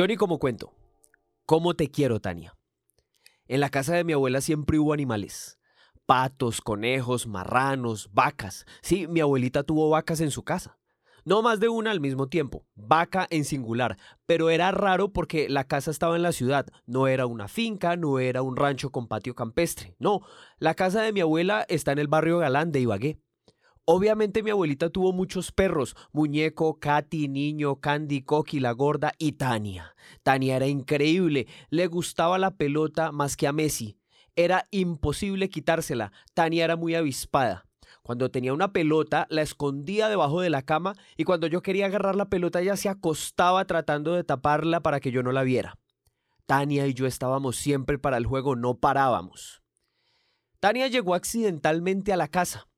Johnny como cuento. ¿Cómo te quiero, Tania? En la casa de mi abuela siempre hubo animales. Patos, conejos, marranos, vacas. Sí, mi abuelita tuvo vacas en su casa. No más de una al mismo tiempo, vaca en singular, pero era raro porque la casa estaba en la ciudad, no era una finca, no era un rancho con patio campestre, no, la casa de mi abuela está en el barrio Galán de Ibagué. Obviamente mi abuelita tuvo muchos perros, Muñeco, Katy, Niño, Candy, Coqui, La Gorda y Tania. Tania era increíble, le gustaba la pelota más que a Messi. Era imposible quitársela, Tania era muy avispada. Cuando tenía una pelota, la escondía debajo de la cama y cuando yo quería agarrar la pelota, ella se acostaba tratando de taparla para que yo no la viera. Tania y yo estábamos siempre para el juego, no parábamos. Tania llegó accidentalmente a la casa.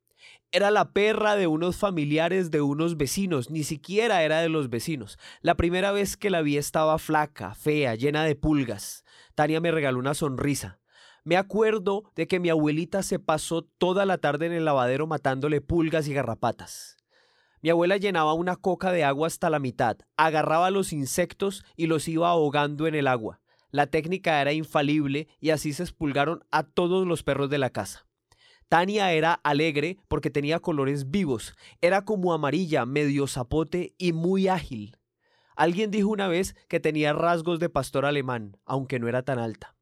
Era la perra de unos familiares de unos vecinos, ni siquiera era de los vecinos. La primera vez que la vi estaba flaca, fea, llena de pulgas. Tania me regaló una sonrisa. Me acuerdo de que mi abuelita se pasó toda la tarde en el lavadero matándole pulgas y garrapatas. Mi abuela llenaba una coca de agua hasta la mitad, agarraba los insectos y los iba ahogando en el agua. La técnica era infalible y así se expulgaron a todos los perros de la casa. Tania era alegre porque tenía colores vivos, era como amarilla, medio zapote y muy ágil. Alguien dijo una vez que tenía rasgos de pastor alemán, aunque no era tan alta.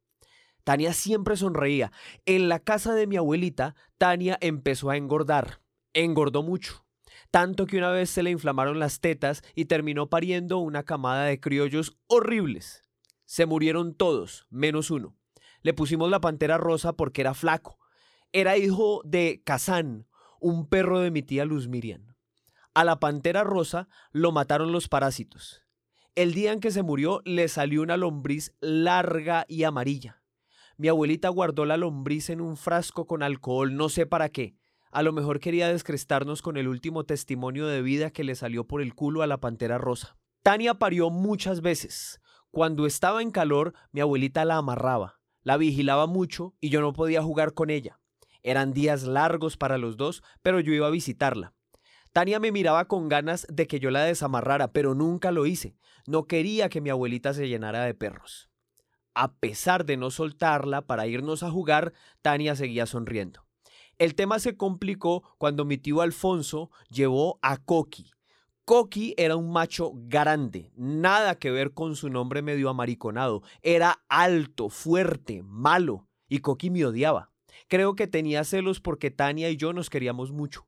Tania siempre sonreía. En la casa de mi abuelita, Tania empezó a engordar. Engordó mucho. Tanto que una vez se le inflamaron las tetas y terminó pariendo una camada de criollos horribles. Se murieron todos, menos uno. Le pusimos la pantera rosa porque era flaco era hijo de Kazán, un perro de mi tía Luz Miriam. A la pantera rosa lo mataron los parásitos. El día en que se murió le salió una lombriz larga y amarilla. Mi abuelita guardó la lombriz en un frasco con alcohol, no sé para qué. A lo mejor quería descrestarnos con el último testimonio de vida que le salió por el culo a la pantera rosa. Tania parió muchas veces. Cuando estaba en calor, mi abuelita la amarraba, la vigilaba mucho y yo no podía jugar con ella. Eran días largos para los dos, pero yo iba a visitarla. Tania me miraba con ganas de que yo la desamarrara, pero nunca lo hice. No quería que mi abuelita se llenara de perros. A pesar de no soltarla para irnos a jugar, Tania seguía sonriendo. El tema se complicó cuando mi tío Alfonso llevó a Coqui. Coqui era un macho grande, nada que ver con su nombre medio amariconado. Era alto, fuerte, malo, y Coqui me odiaba. Creo que tenía celos porque Tania y yo nos queríamos mucho.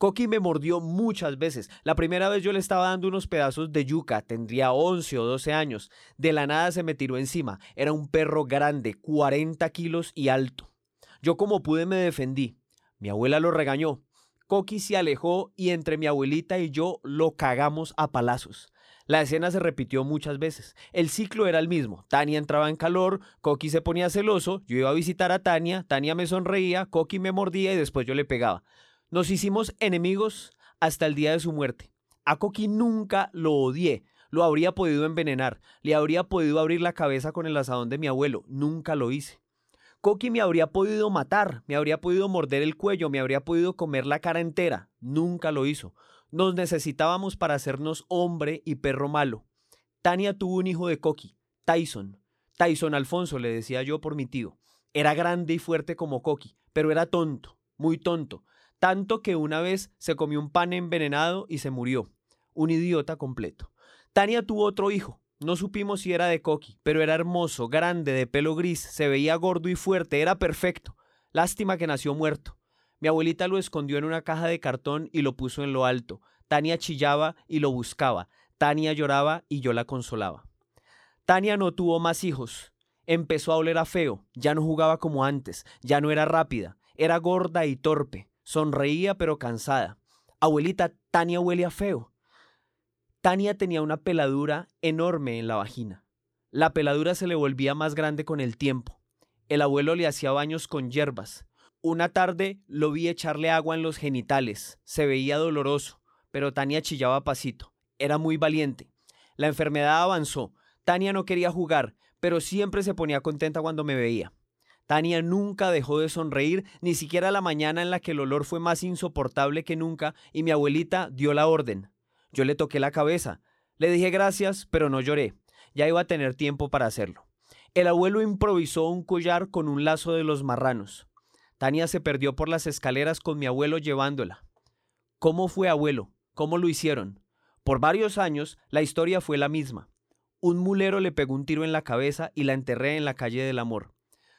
Coqui me mordió muchas veces. La primera vez yo le estaba dando unos pedazos de yuca, tendría 11 o 12 años. De la nada se me tiró encima. Era un perro grande, 40 kilos y alto. Yo como pude me defendí. Mi abuela lo regañó. Coqui se alejó y entre mi abuelita y yo lo cagamos a palazos. La escena se repitió muchas veces. El ciclo era el mismo. Tania entraba en calor, Coqui se ponía celoso, yo iba a visitar a Tania, Tania me sonreía, Coqui me mordía y después yo le pegaba. Nos hicimos enemigos hasta el día de su muerte. A Coqui nunca lo odié. Lo habría podido envenenar, le habría podido abrir la cabeza con el asadón de mi abuelo, nunca lo hice. Coqui me habría podido matar, me habría podido morder el cuello, me habría podido comer la cara entera, nunca lo hizo. Nos necesitábamos para hacernos hombre y perro malo. Tania tuvo un hijo de Coqui, Tyson. Tyson Alfonso, le decía yo por mi tío. Era grande y fuerte como Coqui, pero era tonto, muy tonto. Tanto que una vez se comió un pan envenenado y se murió. Un idiota completo. Tania tuvo otro hijo. No supimos si era de Coqui, pero era hermoso, grande, de pelo gris, se veía gordo y fuerte, era perfecto. Lástima que nació muerto. Mi abuelita lo escondió en una caja de cartón y lo puso en lo alto. Tania chillaba y lo buscaba. Tania lloraba y yo la consolaba. Tania no tuvo más hijos. Empezó a oler a feo. Ya no jugaba como antes. Ya no era rápida. Era gorda y torpe. Sonreía pero cansada. Abuelita, Tania huele a feo. Tania tenía una peladura enorme en la vagina. La peladura se le volvía más grande con el tiempo. El abuelo le hacía baños con hierbas. Una tarde lo vi echarle agua en los genitales. Se veía doloroso, pero Tania chillaba pasito. Era muy valiente. La enfermedad avanzó. Tania no quería jugar, pero siempre se ponía contenta cuando me veía. Tania nunca dejó de sonreír, ni siquiera la mañana en la que el olor fue más insoportable que nunca y mi abuelita dio la orden. Yo le toqué la cabeza. Le dije gracias, pero no lloré. ya iba a tener tiempo para hacerlo. El abuelo improvisó un collar con un lazo de los marranos. Tania se perdió por las escaleras con mi abuelo llevándola. ¿Cómo fue abuelo? ¿Cómo lo hicieron? Por varios años la historia fue la misma. Un mulero le pegó un tiro en la cabeza y la enterré en la calle del amor.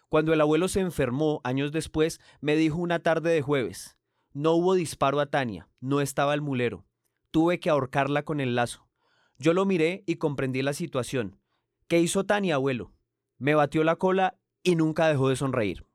Cuando el abuelo se enfermó años después, me dijo una tarde de jueves, no hubo disparo a Tania, no estaba el mulero. Tuve que ahorcarla con el lazo. Yo lo miré y comprendí la situación. ¿Qué hizo Tania, abuelo? Me batió la cola y nunca dejó de sonreír.